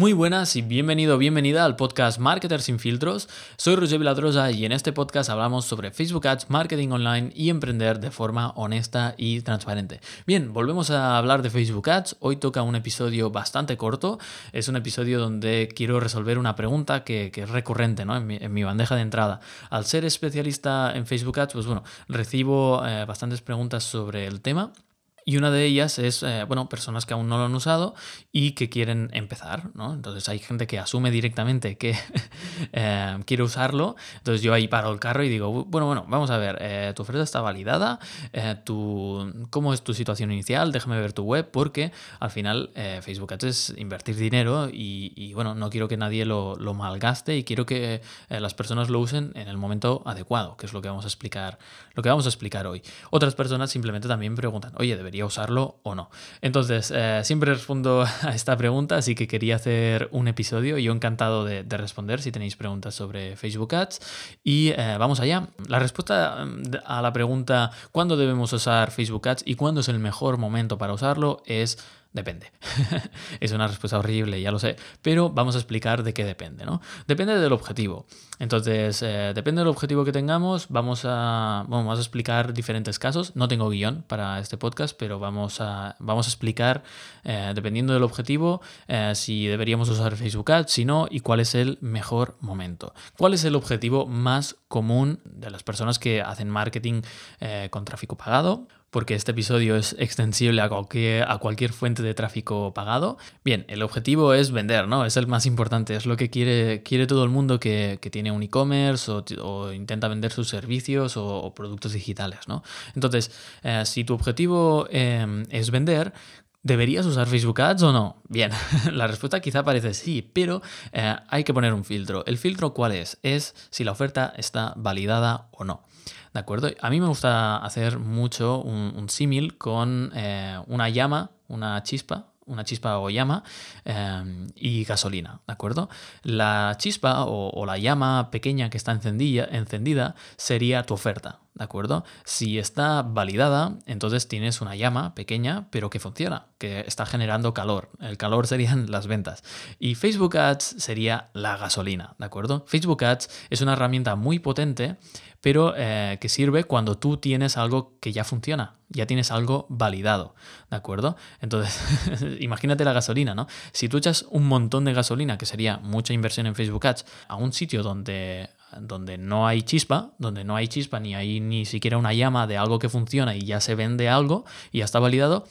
Muy buenas y bienvenido, bienvenida al podcast Marketer sin filtros. Soy Roger Viladrosa y en este podcast hablamos sobre Facebook Ads, marketing online y emprender de forma honesta y transparente. Bien, volvemos a hablar de Facebook Ads. Hoy toca un episodio bastante corto. Es un episodio donde quiero resolver una pregunta que, es recurrente ¿no? en, mi, bandeja de entrada. Al ser especialista en Facebook Ads, pues bueno, recibo eh, bastantes preguntas sobre el tema y una de ellas es, eh, bueno, personas que aún no lo han usado y que quieren empezar, ¿no? Entonces hay gente que asume directamente que eh, quiere usarlo. Entonces yo ahí paro el carro y digo, bueno, bueno, vamos a ver, eh, tu oferta está validada, tu, ¿cómo es tu situación inicial? Déjame ver tu web porque al final Facebook Ads es invertir dinero y, bueno, no quiero que nadie lo, lo malgaste y quiero que las personas lo usen en el momento adecuado, que es lo que vamos a explicar, lo que vamos a explicar hoy. Otras personas simplemente también preguntan, oye, debería usarlo o no. Entonces, eh, siempre respondo a esta pregunta, así que quería hacer un episodio. Yo encantado de, responder si tenéis preguntas sobre Facebook Ads. Y eh, vamos allá. La respuesta mm, a la pregunta ¿cuándo debemos usar Facebook Ads y cuándo es el mejor momento para usarlo? es Depende. es una respuesta horrible, ya lo sé, pero vamos a explicar de qué depende, ¿no? Depende del objetivo. Entonces, eh, depende del objetivo que tengamos, vamos a, vamos a explicar diferentes casos. No tengo guion para este podcast, pero vamos a, vamos a explicar, eh, dependiendo del objetivo, eh, si deberíamos usar Facebook Ads, si no, y cuál es el mejor momento. ¿Cuál es el objetivo más común de las personas que hacen marketing con tráfico pagado? Porque este episodio es extensible a cualquier, fuente de tráfico pagado. Bien, el objetivo es vender, ¿no? Es el más importante, es lo que quiere, quiere todo el mundo que, tiene un e-commerce o, intenta vender sus servicios o, productos digitales, ¿no? Entonces, eh, si tu objetivo em, es vender, ¿Deberías usar Facebook Ads o no? Bien, la respuesta quizá parece sí, pero eh, hay que poner un filtro. ¿El filtro cuál es? Es si la oferta está validada o no. ¿De acuerdo? A mí me gusta hacer mucho un, símil con eh, una llama, una chispa, una chispa o llama eh, y gasolina, ¿de acuerdo? La chispa o, la llama pequeña que está encendida, encendida sería tu oferta, ¿de acuerdo? Si está validada, entonces tienes una llama pequeña, pero que funciona, que está generando calor. El calor serían las ventas. Y Facebook Ads sería la gasolina, ¿de acuerdo? Facebook Ads es una herramienta muy potente pero eh, que sirve cuando tú tienes algo que ya funciona, ya tienes algo validado, ¿de acuerdo? Entonces, imagínate la gasolina, ¿no? Si tú echas un montón de gasolina, que sería mucha inversión en Facebook Ads, a un sitio donde donde no hay chispa, donde no hay chispa ni hay ni siquiera una llama de algo que funciona y ya se vende algo y ya está validado,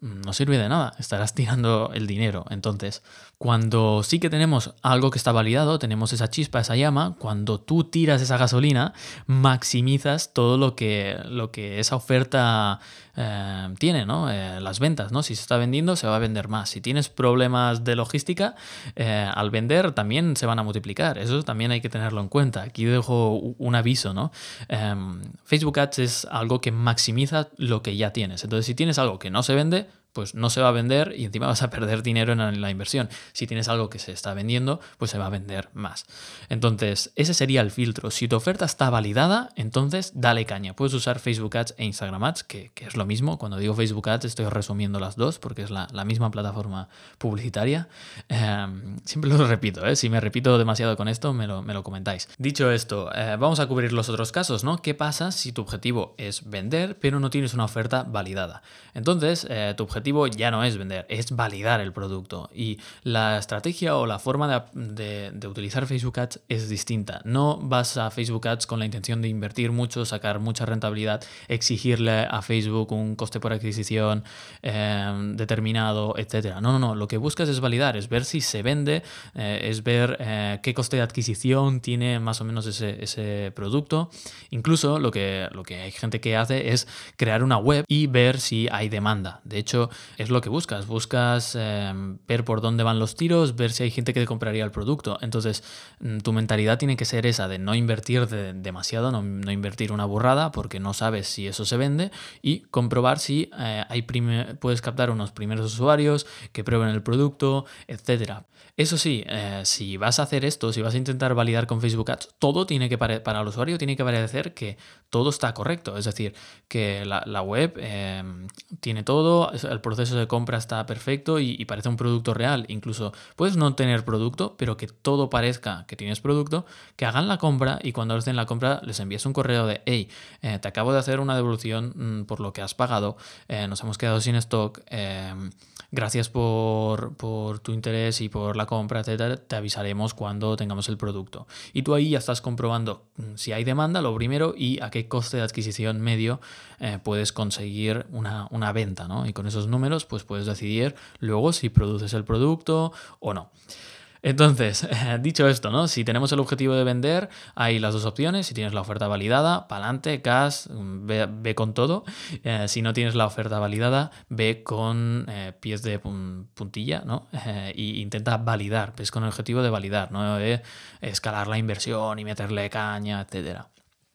no sirve de nada, estarás tirando el dinero. Entonces, cuando sí que tenemos algo que está validado, tenemos esa chispa, esa llama, cuando tú tiras esa gasolina, maximizas todo lo que, lo que esa oferta eh, tiene, ¿no? Eh, las ventas, ¿no? Si se está vendiendo, se va a vender más. Si tienes problemas de logística, eh, al vender también se van a multiplicar. Eso también hay que tenerlo en cuenta. Aquí dejo un aviso, ¿no? Facebook Ads es algo que maximiza lo que ya tienes. Entonces, si tienes algo que no se vende, pues no se va a vender y encima vas a perder dinero en la inversión. Si tienes algo que se está vendiendo, pues se va a vender más. Entonces, ese sería el filtro. Si tu oferta está validada, entonces dale caña. Puedes usar Facebook Ads e Instagram Ads, que, es lo mismo. Cuando digo Facebook Ads estoy resumiendo las dos porque es la, misma plataforma publicitaria. Em, siempre lo repito, ¿eh? si me repito demasiado con esto, me lo, me lo comentáis. Dicho esto, eh, vamos a cubrir los otros casos, ¿no? ¿Qué pasa si tu objetivo es vender, pero no tienes una oferta validada? Entonces, eh, tu objetivo ya no es vender, es validar el producto. Y la estrategia o la forma de, utilizar Facebook Ads es distinta. No vas a Facebook Ads con la intención de invertir mucho, sacar mucha rentabilidad, exigirle a Facebook un coste por adquisición em, determinado, etc. No, no, no. Lo que buscas es validar, es ver si se vende, eh, es ver eh, qué coste de adquisición tiene más o menos ese, ese producto. Incluso lo que, lo que hay gente que hace es crear una web y ver si hay demanda. De hecho, es lo que buscas. Buscas em, ver por dónde van los tiros, ver si hay gente que te compraría el producto. Entonces, mm, tu mentalidad tiene que ser esa de no invertir demasiado, no, invertir una burrada porque no sabes si eso se vende y comprobar si eh, hay puedes captar unos primeros usuarios que prueben el producto, etcétera. Eso sí, eh, si vas a hacer esto, si vas a intentar validar con Facebook Ads, todo tiene que para el usuario tiene que parecer que todo está correcto. Es decir, que la, web em, tiene todo, el proceso de compra está perfecto y, parece un producto real. Incluso puedes no tener producto, pero que todo parezca que tienes producto, que hagan la compra y cuando hacen la compra les envías un correo de, hey, eh, te acabo de hacer una devolución mm, por lo que has pagado, eh, nos hemos quedado sin stock, em, gracias por, por, tu interés y por la compra, etcétera, te avisaremos cuando tengamos el producto. Y tú ahí ya estás comprobando mm, si hay demanda, lo primero, y a qué coste de adquisición medio eh, puedes conseguir una, una venta, ¿no? Y con esos números, pues puedes decidir luego si produces el producto o no. Entonces, dicho esto, ¿no? Si tenemos el objetivo de vender, hay las dos opciones. Si tienes la oferta validada, pa'lante, gas, ve, con todo. Eh, si no tienes la oferta validada, ve con eh, pies de puntilla, ¿no? e intenta validar, ves con el objetivo de validar, no de escalar la inversión y meterle caña, etcétera.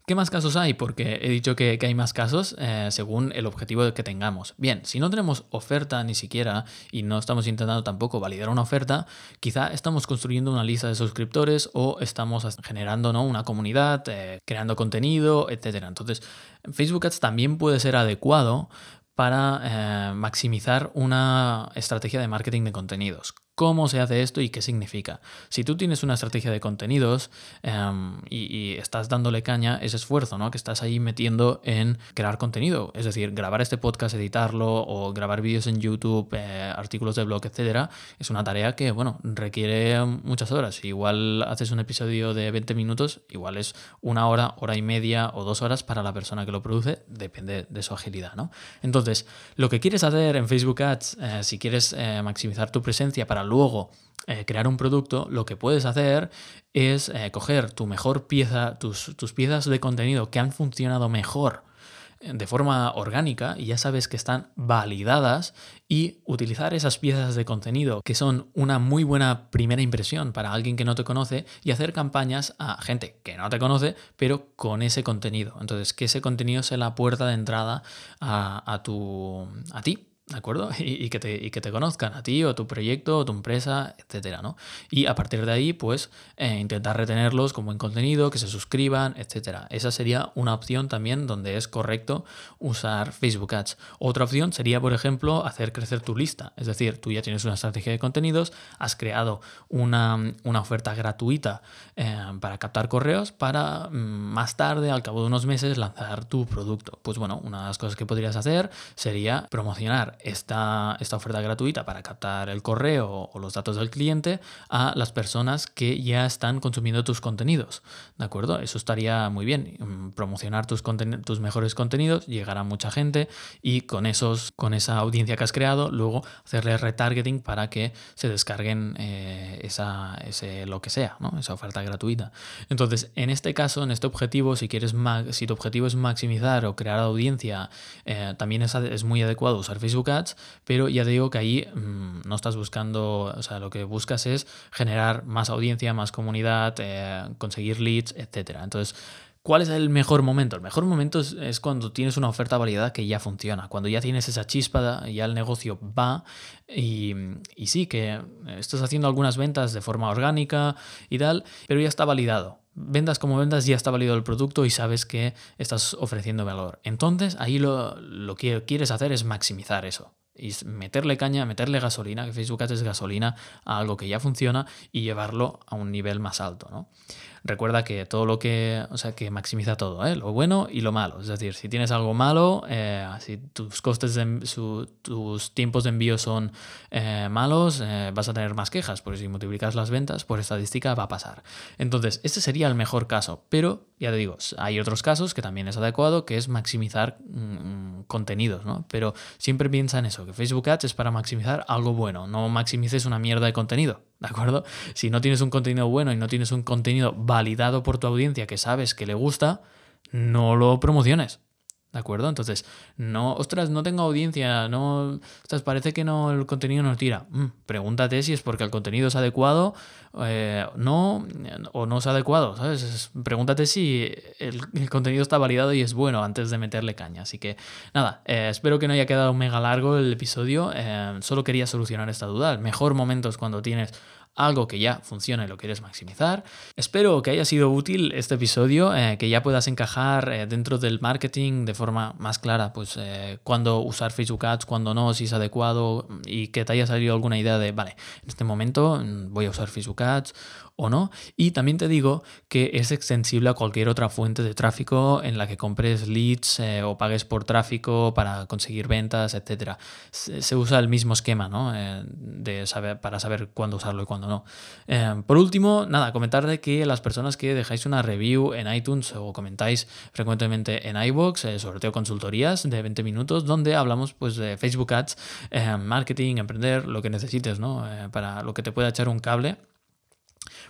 ¿Qué más casos hay? Porque he dicho que, hay más casos eh, según el objetivo que tengamos. Bien, si no tenemos oferta ni siquiera y no estamos intentando tampoco validar una oferta, quizá estamos construyendo una lista de suscriptores o estamos generando ¿no? una comunidad, eh, creando contenido, etc. Entonces, Facebook Ads también puede ser adecuado para eh, maximizar una estrategia de marketing de contenidos cómo se hace esto y qué significa. Si tú tienes una estrategia de contenidos em, y, estás dándole caña, ese esfuerzo ¿no? que estás ahí metiendo en crear contenido, es decir, grabar este podcast, editarlo o grabar vídeos en YouTube, eh, artículos de blog, etcétera, es una tarea que, bueno, requiere muchas horas. Igual haces un episodio de 20 minutos, igual es una hora, hora y media o dos horas para la persona que lo produce, depende de su agilidad, ¿no? Entonces, lo que quieres hacer en Facebook Ads, eh, si quieres eh, maximizar tu presencia para luego eh, crear un producto, lo que puedes hacer es eh, coger tu mejor pieza, tus, tus piezas de contenido que han funcionado mejor eh, de forma orgánica y ya sabes que están validadas y utilizar esas piezas de contenido que son una muy buena primera impresión para alguien que no te conoce y hacer campañas a gente que no te conoce pero con ese contenido. Entonces que ese contenido sea la puerta de entrada a, a, tu, a ti ¿de acuerdo? Y, que te, y, que te, conozcan a ti o tu proyecto o tu empresa, etcétera, ¿no? Y a partir de ahí, pues, eh, intentar retenerlos con buen contenido, que se suscriban, etcétera. Esa sería una opción también donde es correcto usar Facebook Ads. Otra opción sería, por ejemplo, hacer crecer tu lista. Es decir, tú ya tienes una estrategia de contenidos, has creado una, una oferta gratuita eh, para captar correos para mm, más tarde, al cabo de unos meses, lanzar tu producto. Pues bueno, una de las cosas que podrías hacer sería promocionar esta, esta oferta gratuita para captar el correo o los datos del cliente a las personas que ya están consumiendo tus contenidos. ¿De acuerdo? Eso estaría muy bien. Mm, promocionar tus, tus mejores contenidos, llegar a mucha gente y con, esos, con esa audiencia que has creado, luego hacerle retargeting para que se descarguen eh, esa, ese, lo que sea, ¿no? esa oferta gratuita. Entonces, en este caso, en este objetivo, si, quieres si tu objetivo es maximizar o crear audiencia, eh, también es, es muy adecuado usar Facebook pero ya te digo que ahí mm, no estás buscando, o sea, lo que buscas es generar más audiencia, más comunidad, eh, conseguir leads, etc. Entonces, ¿Cuál es el mejor momento? El mejor momento es, cuando tienes una oferta validada que ya funciona, cuando ya tienes esa chispa, ya el negocio va y, y, sí, que estás haciendo algunas ventas de forma orgánica y tal, pero ya está validado. Vendas como vendas, ya está validado el producto y sabes que estás ofreciendo valor. Entonces ahí lo, lo que quieres hacer es maximizar eso y meterle caña, meterle gasolina, que Facebook Ads es gasolina a algo que ya funciona y llevarlo a un nivel más alto, ¿no? Recuerda que todo lo que, o sea, que maximiza todo, ¿eh? lo bueno y lo malo. Es decir, si tienes algo malo, eh, si tus costes, de, tus tiempos de envío son eh, malos, vas a tener más quejas, porque si multiplicas las ventas, por estadística va a pasar. Entonces, este sería el mejor caso, pero ya te digo, hay otros casos que también es adecuado, que es maximizar mm, contenidos, ¿no? Pero siempre piensa en eso, que Facebook Ads es para maximizar algo bueno, no maximices una mierda de contenido. ¿De acuerdo? Si no tienes un contenido bueno y no tienes un contenido validado por tu audiencia que sabes que le gusta, no lo promociones. ¿De acuerdo? Entonces, no, ostras, no tengo audiencia, no, ostras, parece que no, el contenido no tira. Mm, pregúntate si es porque el contenido es adecuado, eh, no, o no es adecuado, ¿sabes? pregúntate si el, contenido está validado y es bueno antes de meterle caña. Así que, nada, eh, espero que no haya quedado mega largo el episodio, eh, solo quería solucionar esta duda. El mejor momento es cuando tienes algo que ya funciona y lo quieres maximizar. Espero que haya sido útil este episodio, eh, que ya puedas encajar eh, dentro del marketing de forma más clara, pues eh, cuándo usar Facebook Ads, cuándo no, si es adecuado y que te haya salido alguna idea de, vale, en este momento mm, voy a usar Facebook Ads o no. Y también te digo que es extensible a cualquier otra fuente de tráfico en la que compres leads o pagues por tráfico para conseguir ventas, etc. Se, usa el mismo esquema ¿no? De saber, para saber cuándo usarlo y cuándo Eh, por último, nada, comentar de que las personas que dejáis una review en iTunes o comentáis frecuentemente en iVoox, sorteo consultorías de 20 minutos, donde hablamos pues, de Facebook Ads, marketing, emprender, lo que necesites, ¿no? para lo que te pueda echar un cable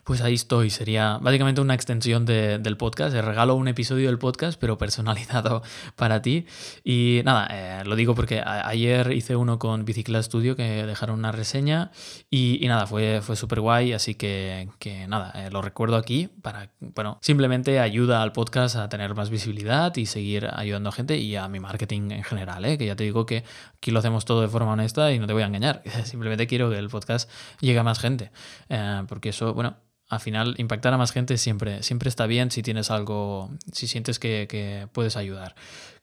pues ahí estoy. Sería básicamente una extensión del podcast. Te regalo un episodio del podcast, pero personalizado para ti. Y nada, eh, lo digo porque ayer hice uno con Bicicleta Studio que dejaron una reseña y, nada, fue, fue súper guay. Así que, nada, eh, lo recuerdo aquí para, bueno, simplemente ayuda al podcast a tener más visibilidad y seguir ayudando a gente y a mi marketing en general, ¿eh? que ya te digo que aquí lo hacemos todo de forma honesta y no te voy a engañar. Simplemente quiero que el podcast llegue a más gente. Eh, porque eso, bueno, al final impactar a más gente siempre, siempre está bien si tienes algo, si sientes que, que puedes ayudar.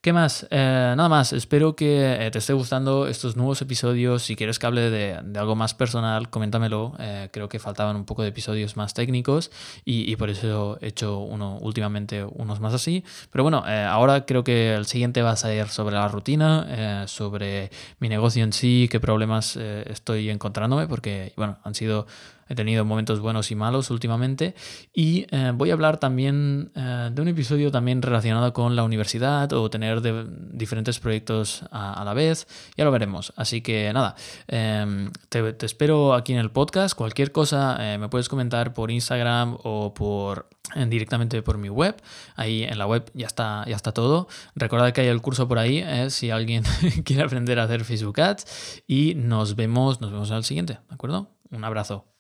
¿Qué más? Eh, nada más, espero que eh, te esté gustando estos nuevos episodios. Si quieres que hable de, algo más personal, coméntamelo. Eh, creo que faltaban un poco de episodios más técnicos y, por eso he hecho uno últimamente unos más así. Pero bueno, ahora creo que el siguiente va a ser sobre la rutina, sobre mi negocio en sí, qué problemas estoy encontrándome, porque bueno, han sido He tenido momentos buenos y malos últimamente. Y voy a hablar también de un episodio también relacionado con la universidad o tener de diferentes proyectos a, la vez, ya lo veremos. Así que nada, em, te, espero aquí en el podcast. Cualquier cosa eh, me puedes comentar por Instagram o por directamente por mi web. Ahí en la web ya está, ya está todo. Recordad que hay el curso por ahí eh, si alguien quiere aprender a hacer Facebook Ads. Y nos vemos, nos vemos al siguiente, ¿de acuerdo? Un abrazo.